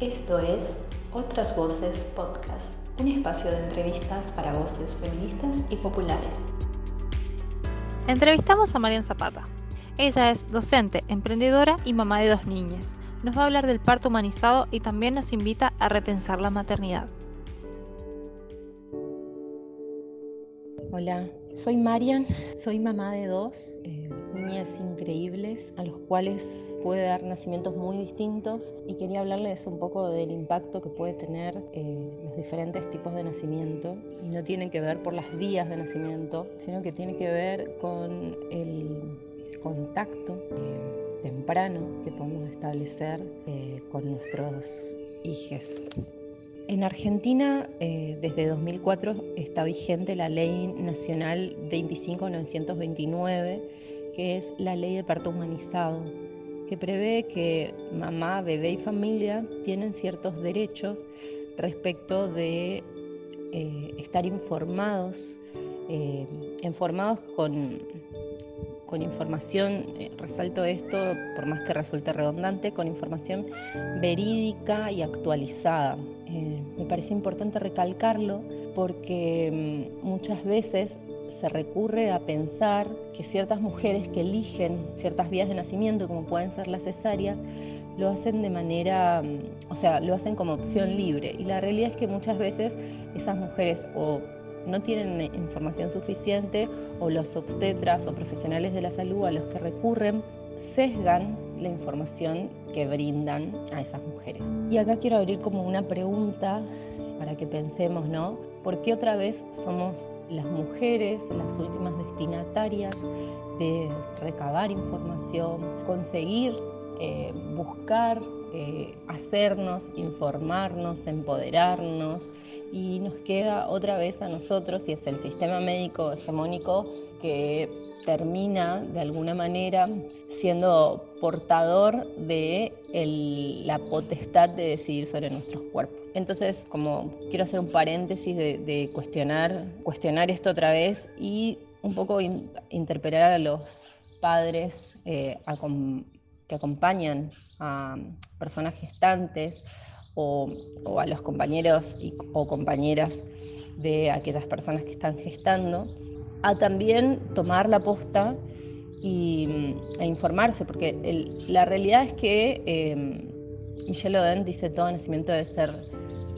Esto es Otras Voces Podcast, un espacio de entrevistas para voces feministas y populares. Entrevistamos a Marian Zapata. Ella es docente, emprendedora y mamá de dos niñas. Nos va a hablar del parto humanizado y también nos invita a repensar la maternidad. Hola, soy Marian, soy mamá de dos. Eh, niñas increíbles a los cuales puede dar nacimientos muy distintos y quería hablarles un poco del impacto que puede tener eh, los diferentes tipos de nacimiento y no tiene que ver por las vías de nacimiento, sino que tiene que ver con el contacto eh, temprano que podemos establecer eh, con nuestros hijos. En Argentina, desde 2004, está vigente la Ley Nacional 25929 que es la ley de parto humanizado, que prevé que mamá, bebé y familia tienen ciertos derechos respecto de eh, estar informados, eh, informados con, con información, eh, resalto esto por más que resulte redundante, con información verídica y actualizada. me parece importante recalcarlo porque mm, muchas veces se recurre a pensar que ciertas mujeres que eligen ciertas vías de nacimiento, como pueden ser la cesárea, lo hacen de manera, mm, o sea, lo hacen como opción libre. Y la realidad es que muchas veces esas mujeres o no tienen información suficiente o los obstetras o profesionales de la salud a los que recurren sesgan la información que brindan a esas mujeres. Y acá quiero abrir como una pregunta para que pensemos, ¿no? ¿Por qué otra vez somos las mujeres las últimas destinatarias de recabar información, conseguir eh, buscar, eh, hacernos, informarnos, empoderarnos? Y nos queda otra vez a nosotros, y es el sistema médico hegemónico que termina de alguna manera siendo portador de la potestad de decidir sobre nuestros cuerpos. Entonces, como quiero hacer un paréntesis de, cuestionar, cuestionar esto otra vez y un poco interpelar a los padres eh, que acompañan a personas gestantes o, a los compañeros o compañeras de aquellas personas que están gestando a también tomar la posta y, e informarse, porque la realidad es que eh, Michelle Oden dice todo nacimiento debe ser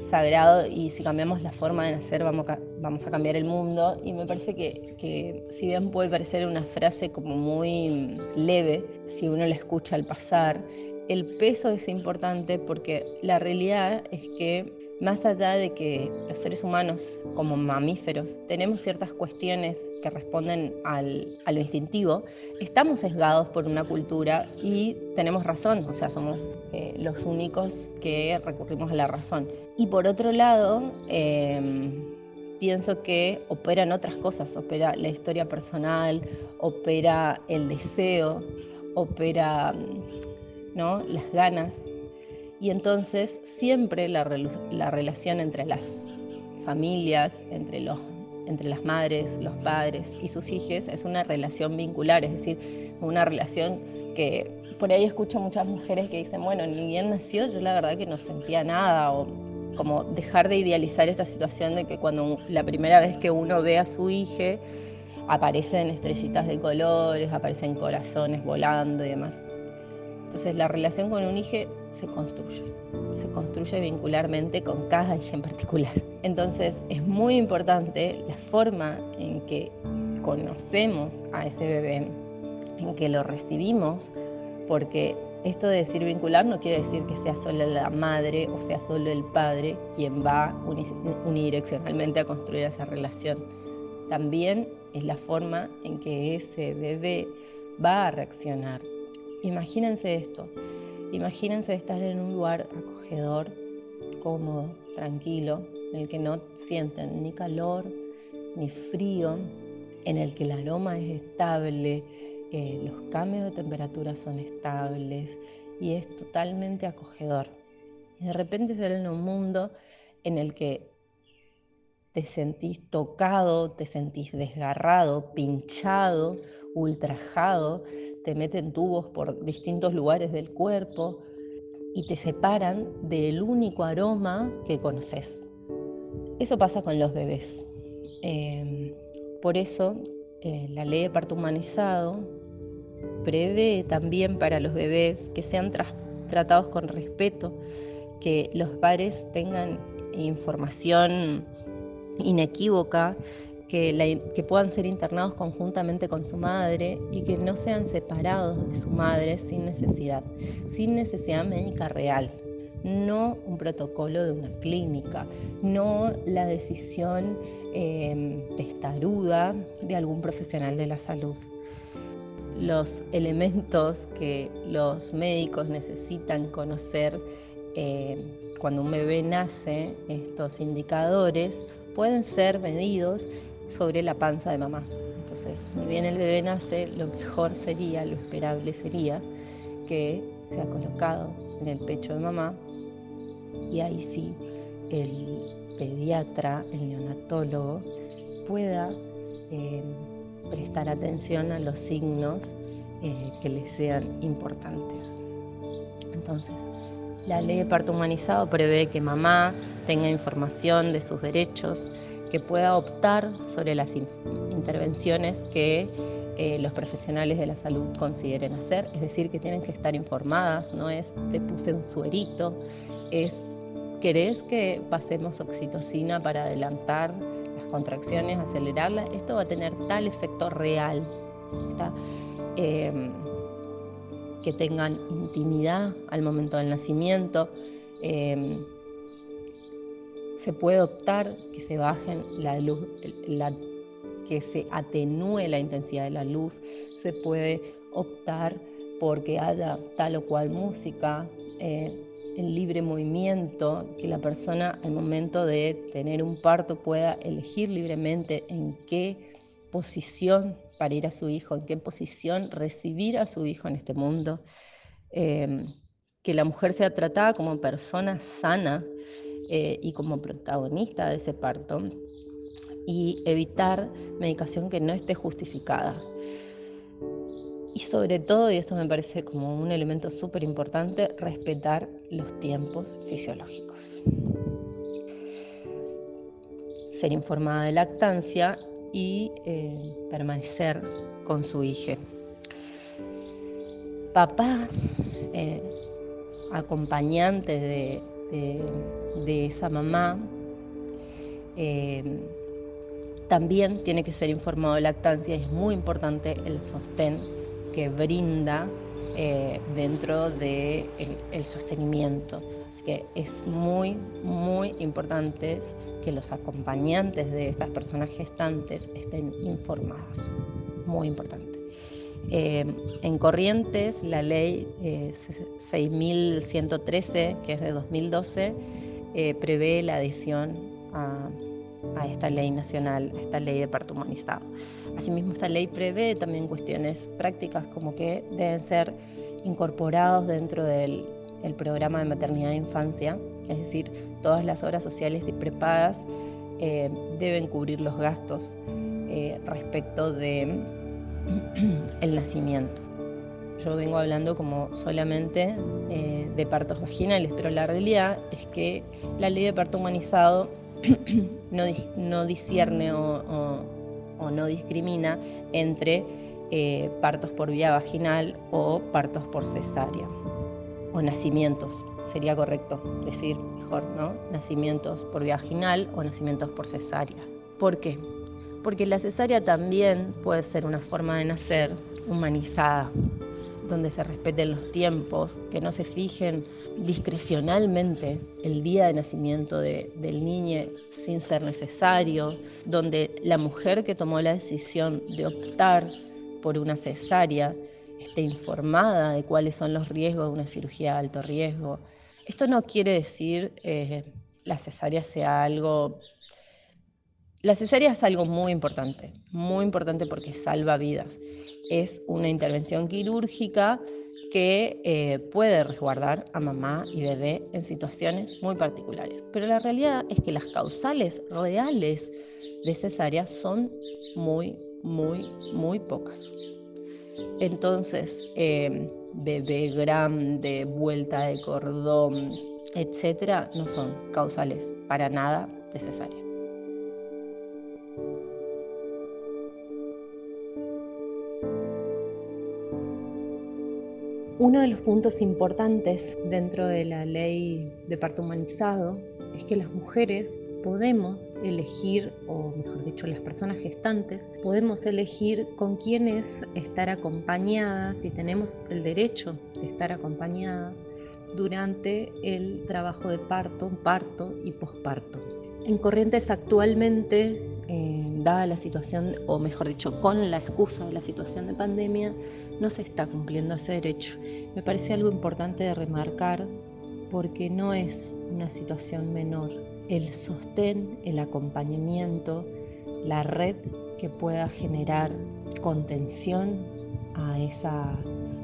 sagrado y si cambiamos la forma de nacer vamos a, vamos a cambiar el mundo. Y me parece que, que, si bien puede parecer una frase como muy leve, si uno la escucha al pasar, el peso es importante porque la realidad es que más allá de que los seres humanos como mamíferos tenemos ciertas cuestiones que responden al, a lo instintivo, estamos sesgados por una cultura y tenemos razón, o sea, somos eh, los únicos que recurrimos a la razón. Y por otro lado, em, pienso que operan otras cosas, opera la historia personal, opera el deseo, opera ¿no? las ganas. Y entonces siempre la, relación entre las familias, entre, los, entre las madres, los padres y sus hijos es una relación vincular, es decir, una relación que por ahí escucho muchas mujeres que dicen, bueno, ni bien nació, yo la verdad que no sentía nada, o como dejar de idealizar esta situación de que cuando la primera vez que uno ve a su hija, aparecen estrellitas de colores, aparecen corazones volando y demás. Entonces la relación con un hijo se construye, se construye vincularmente con cada hijo en particular. Entonces es muy importante la forma en que conocemos a ese bebé, en que lo recibimos, porque esto de decir vincular no quiere decir que sea solo la madre o sea solo el padre quien va unidireccionalmente a construir esa relación. También es la forma en que ese bebé va a reaccionar Imagínense esto, imagínense estar en un lugar acogedor, cómodo, tranquilo, en el que no sienten ni calor ni frío, en el que el aroma es estable, eh, los cambios de temperatura son estables y es totalmente acogedor. Y de repente ser en un mundo en el que te sentís tocado, te sentís desgarrado, pinchado, ultrajado, te meten tubos por distintos lugares del cuerpo, y te separan del único aroma que conoces. Eso pasa con los bebés. Em, por eso eh, la ley de parto humanizado prevé también para los bebés que sean tratados con respeto, que los padres tengan información inequívoca, que, puedan ser internados conjuntamente con su madre y que no sean separados de su madre sin necesidad, sin necesidad médica real, no un protocolo de una clínica, no la decisión em, testaruda de algún profesional de la salud. Los elementos que los médicos necesitan conocer em, cuando un bebé nace, estos indicadores, pueden ser medidos sobre la panza de mamá. Entonces, ni bien el bebé nace, lo mejor sería, lo esperable sería que sea colocado en el pecho de mamá y ahí sí el pediatra, el neonatólogo, pueda eh, prestar atención a los signos eh, que le sean importantes. Entonces, la ley de parto humanizado prevé que mamá tenga información de sus derechos, que pueda optar sobre las intervenciones que eh, los profesionales de la salud consideren hacer, es decir, que tienen que estar informadas, no es te puse un suerito, es ¿querés que pasemos oxitocina para adelantar las contracciones, acelerarlas? Esto va a tener tal efecto real, em, que tengan intimidad al momento del nacimiento. Em, se puede optar que se bajen la luz, que se atenúe la intensidad de la luz, se puede optar porque haya tal o cual música, eh, el libre movimiento, que la persona al momento de tener un parto pueda elegir libremente en qué posición para ir a su hijo, en qué posición recibir a su hijo en este mundo, em, que la mujer sea tratada como persona sana eh, y como protagonista de ese parto y evitar medicación que no esté justificada. Y sobre todo, y esto me parece como un elemento súper importante, respetar los tiempos fisiológicos. Ser informada de lactancia y eh, permanecer con su hija. Papá, eh, acompañante de, esa mamá, eh, también tiene que ser informado de lactancia. Es muy importante el sostén que brinda eh, dentro del de el sostenimiento. Así que es muy, muy importante que los acompañantes de estas personas gestantes estén informadas. Muy importante. Eh, en Corrientes, la ley 6113, eh, que es de 2012, prevé la adhesión a esta ley nacional, a esta ley de parto humanizado. Asimismo, esta ley prevé también cuestiones prácticas como que deben ser incorporados dentro del programa de maternidad e infancia, es decir, todas las obras sociales y prepagas eh, deben cubrir los gastos eh, respecto de el nacimiento. Yo vengo hablando como solamente eh, de partos vaginales, pero la realidad es que la ley de parto humanizado no, no o, no discrimina entre eh, partos por vía vaginal o partos por cesárea o nacimientos, sería correcto decir mejor, ¿no? Nacimientos por vía vaginal o nacimientos por cesárea. ¿Por qué? Porque la cesárea también puede ser una forma de nacer humanizada, donde se respeten los tiempos, que no se fijen discrecionalmente el día de nacimiento del niño sin ser necesario, donde la mujer que tomó la decisión de optar por una cesárea esté informada de cuáles son los riesgos de una cirugía de alto riesgo. Esto no quiere decir que eh, la cesárea sea algo... La cesárea es algo muy importante, muy importante porque salva vidas es una intervención quirúrgica que eh, puede resguardar a mamá y bebé en situaciones muy particulares. Pero la realidad es que las causales reales de cesárea son muy, muy, muy pocas. Entonces, em, bebé grande, vuelta de cordón, etcétera, no son causales para nada necesarias. Uno de los puntos importantes dentro de la ley de parto humanizado es que las mujeres podemos elegir, o mejor dicho, las personas gestantes, podemos elegir con quiénes estar acompañadas y tenemos el derecho de estar acompañadas durante el trabajo de parto, parto y posparto. En Corrientes actualmente, eh, dada la situación, o mejor dicho, con la excusa de la situación de pandemia, no se está cumpliendo ese derecho. Me parece algo importante de remarcar porque no es una situación menor. El sostén, el acompañamiento, la red que pueda generar contención a esa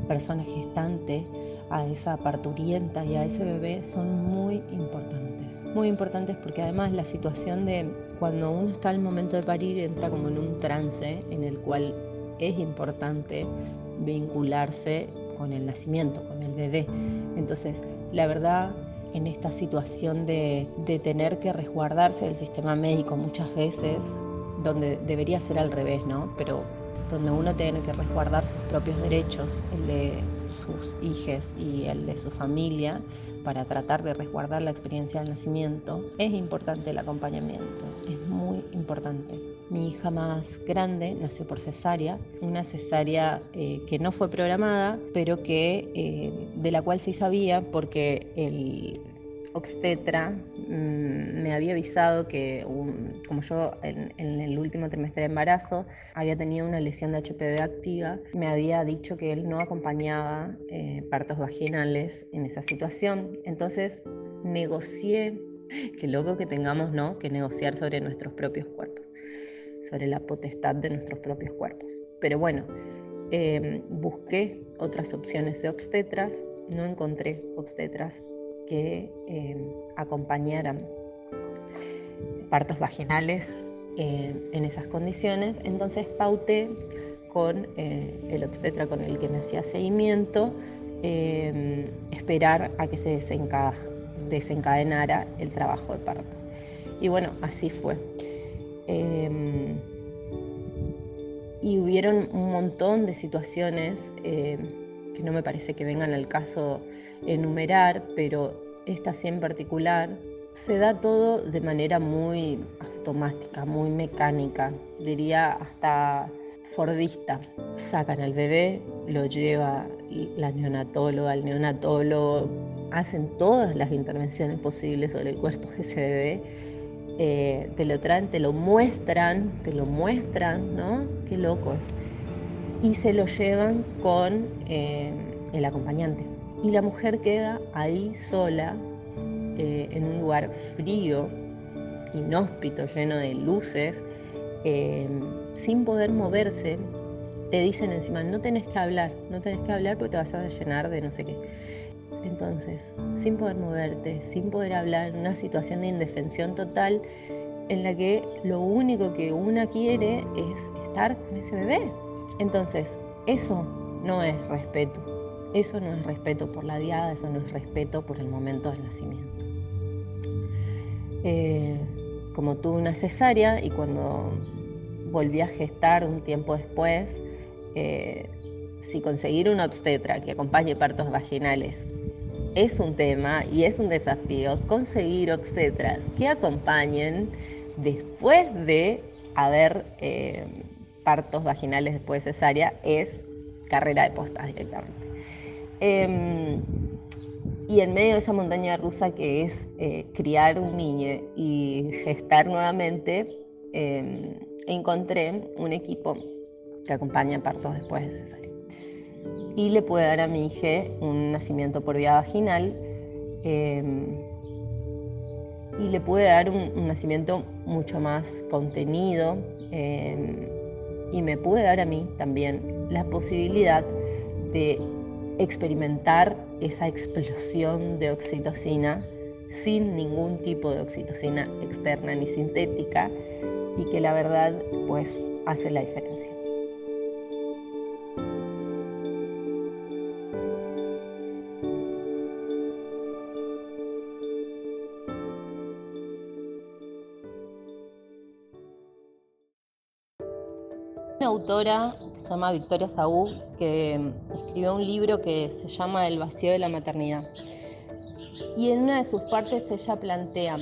persona gestante, a esa parturienta y a ese bebé son muy importantes. Muy importantes porque además la situación de cuando uno está al momento de parir entra como en un trance en el cual es importante vincularse con el nacimiento, con el bebé. Entonces, la verdad, en esta situación de, tener que resguardarse del sistema médico muchas veces, donde debería ser al revés, ¿no? Pero donde uno tiene que resguardar sus propios derechos, el de sus hijos y el de su familia, para tratar de resguardar la experiencia del nacimiento, es importante el acompañamiento, es muy importante. Mi hija más grande nació por cesárea, una cesárea eh, que no fue programada, pero que eh, de la cual sí sabía porque el obstetra mm, me había avisado que, como yo en, el último trimestre de embarazo había tenido una lesión de HPV activa, me había dicho que él no acompañaba eh, partos vaginales en esa situación. Entonces negocié, qué loco que tengamos ¿no? que negociar sobre nuestros propios cuerpos, sobre la potestad de nuestros propios cuerpos. Pero bueno, em, busqué otras opciones de obstetras, no encontré obstetras que em, acompañaran partos vaginales eh, en esas condiciones. Entonces pauté con eh, el obstetra con el que me hacía seguimiento, esperar a que se desencadenara el trabajo de parto. Y bueno, así fue. Y hubieron un montón de situaciones que no me parece que vengan al caso enumerar, pero esta sí en particular, se da todo de manera muy automática, muy mecánica, diría hasta fordista. Sacan al bebé, lo lleva la neonatóloga, el neonatólogo, hacen todas las intervenciones posibles sobre el cuerpo de ese bebé. Eh, te lo traen, te lo muestran, te lo muestran, ¿no? Qué locos y se lo llevan con eh, el acompañante. Y la mujer queda ahí sola, eh, en un lugar frío, inhóspito, lleno de luces, eh, sin poder moverse. Te dicen encima, no tenés que hablar, no tenés que hablar porque te vas a llenar de no sé qué. Entonces, sin poder moverte, sin poder hablar, en una situación de indefensión total, en la que lo único que una quiere es estar con ese bebé, entonces, eso no es respeto. Eso no es respeto por la diada, eso no es respeto por el momento del nacimiento. Eh, como tuve una cesárea y cuando volví a gestar un tiempo después, eh, si conseguir una obstetra que acompañe partos vaginales es un tema y es un desafío, conseguir obstetras que acompañen después de haber eh, partos vaginales después de cesárea es carrera de postas directamente. Em, y en medio de esa montaña rusa que es eh, criar un niño y gestar nuevamente, em, encontré un equipo que acompaña partos después de cesárea. Y le puede dar a mi hija un nacimiento por vía vaginal em, y le puede dar un, nacimiento mucho más contenido y me puede dar a mí también la posibilidad de experimentar esa explosión de oxitocina sin ningún tipo de oxitocina externa ni sintética y que la verdad pues hace la diferencia. Una autora que se llama Victoria Saúl que escribió un libro que se llama El vacío de la maternidad. Y en una de sus partes ella plantea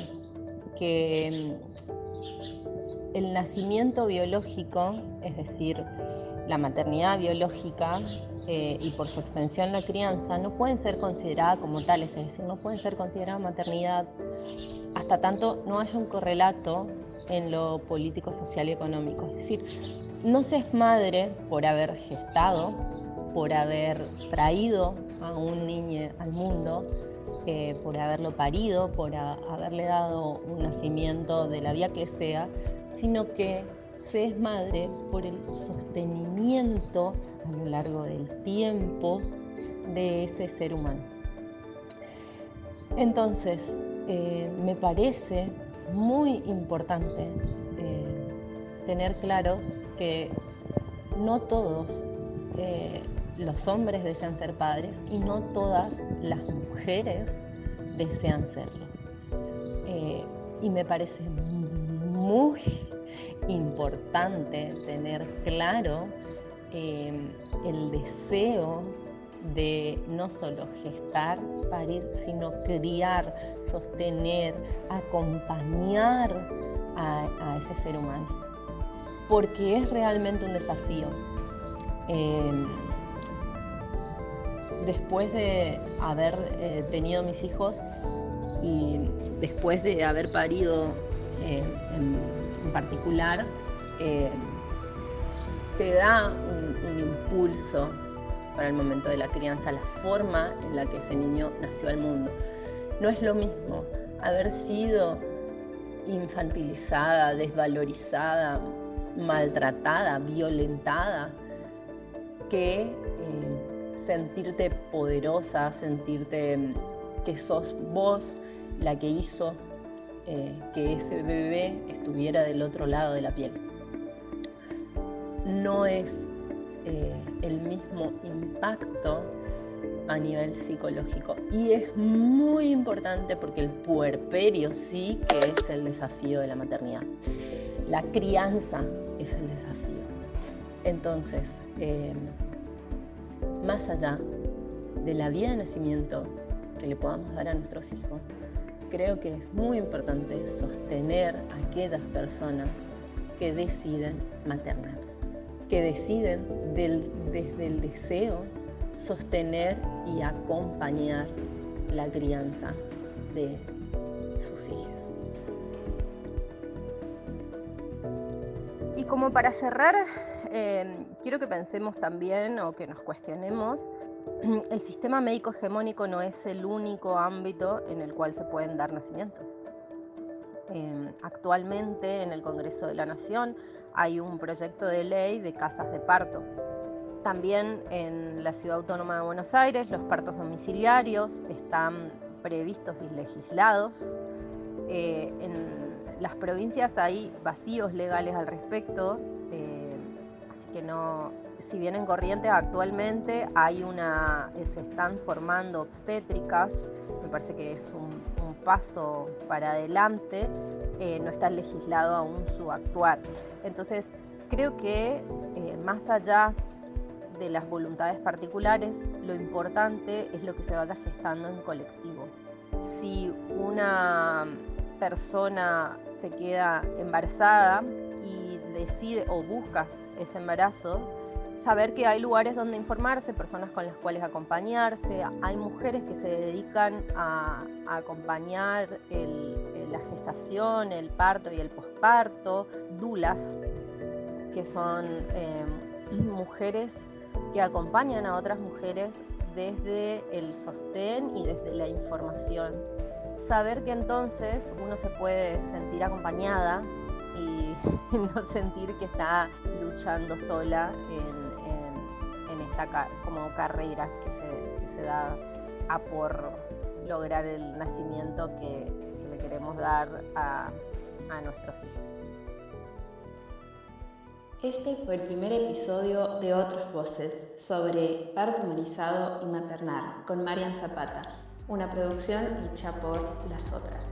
que mm, el nacimiento biológico, es decir, la maternidad biológica eh, y por su extensión la crianza, no pueden ser consideradas como tales, es decir, no pueden ser consideradas maternidad tanto no haya un correlato en lo político, social y económico. Es decir, no se es madre por haber gestado, por haber traído a un niño al mundo, eh, por haberlo parido, por haberle dado un nacimiento de la vía que sea, sino que se es madre por el sostenimiento a lo largo del tiempo de ese ser humano. Entonces, eh, me parece muy importante eh, tener claro que no todos los hombres desean ser padres y no todas las mujeres desean serlo. Eh, y me parece muy importante tener claro eh, el deseo de no solo gestar, parir, sino criar, sostener, acompañar a, ese ser humano. Porque es realmente un desafío. Eh, después de haber eh, tenido mis hijos y después de haber parido eh, en, particular, eh, te da un, impulso para el momento de la crianza, la forma en la que ese niño nació al mundo. No es lo mismo haber sido infantilizada, desvalorizada, maltratada, violentada, que sentirte poderosa, sentirte mm, que sos vos la que hizo eh, que ese bebé estuviera del otro lado de la piel. No es eh, el mismo impacto a nivel psicológico. Y es muy importante porque el puerperio sí que es el desafío de la maternidad. La crianza es el desafío. Entonces, eh, más allá de la vida de nacimiento que le podamos dar a nuestros hijos, creo que es muy importante sostener a aquellas personas que deciden maternar, que deciden desde el deseo sostener y acompañar la crianza de sus hijos. Y como para cerrar Em, quiero que pensemos también o que nos cuestionemos, el sistema médico hegemónico no es el único ámbito en el cual se pueden dar nacimientos. Actualmente en el Congreso de la Nación hay un proyecto de ley de casas de parto. También en la Ciudad Autónoma de Buenos Aires los partos domiciliarios están previstos y legislados. Eh, en las provincias hay vacíos legales al respecto que no, si bien en Corrientes actualmente hay una, eh, se están formando obstétricas, me parece que es un, paso para adelante, eh, no está legislado aún su actuar. Entonces, creo que eh, más allá de las voluntades particulares, lo importante es lo que se vaya gestando en colectivo. Si una persona se queda embarazada y decide o busca ese embarazo, saber que hay lugares donde informarse, personas con las cuales acompañarse, hay mujeres que se dedican a, acompañar la gestación, el parto y el posparto, dulas, que son eh, mujeres que acompañan a otras mujeres desde el sostén y desde la información. Saber que entonces uno se puede sentir acompañada y no sentir que está luchando sola en, esta como carrera que se, da a por lograr el nacimiento que, le queremos dar a, a nuestros hijos. Este fue el primer episodio de Otras Voces sobre parto humanizado y maternar con Marian Zapata, una producción hecha por Las Otras.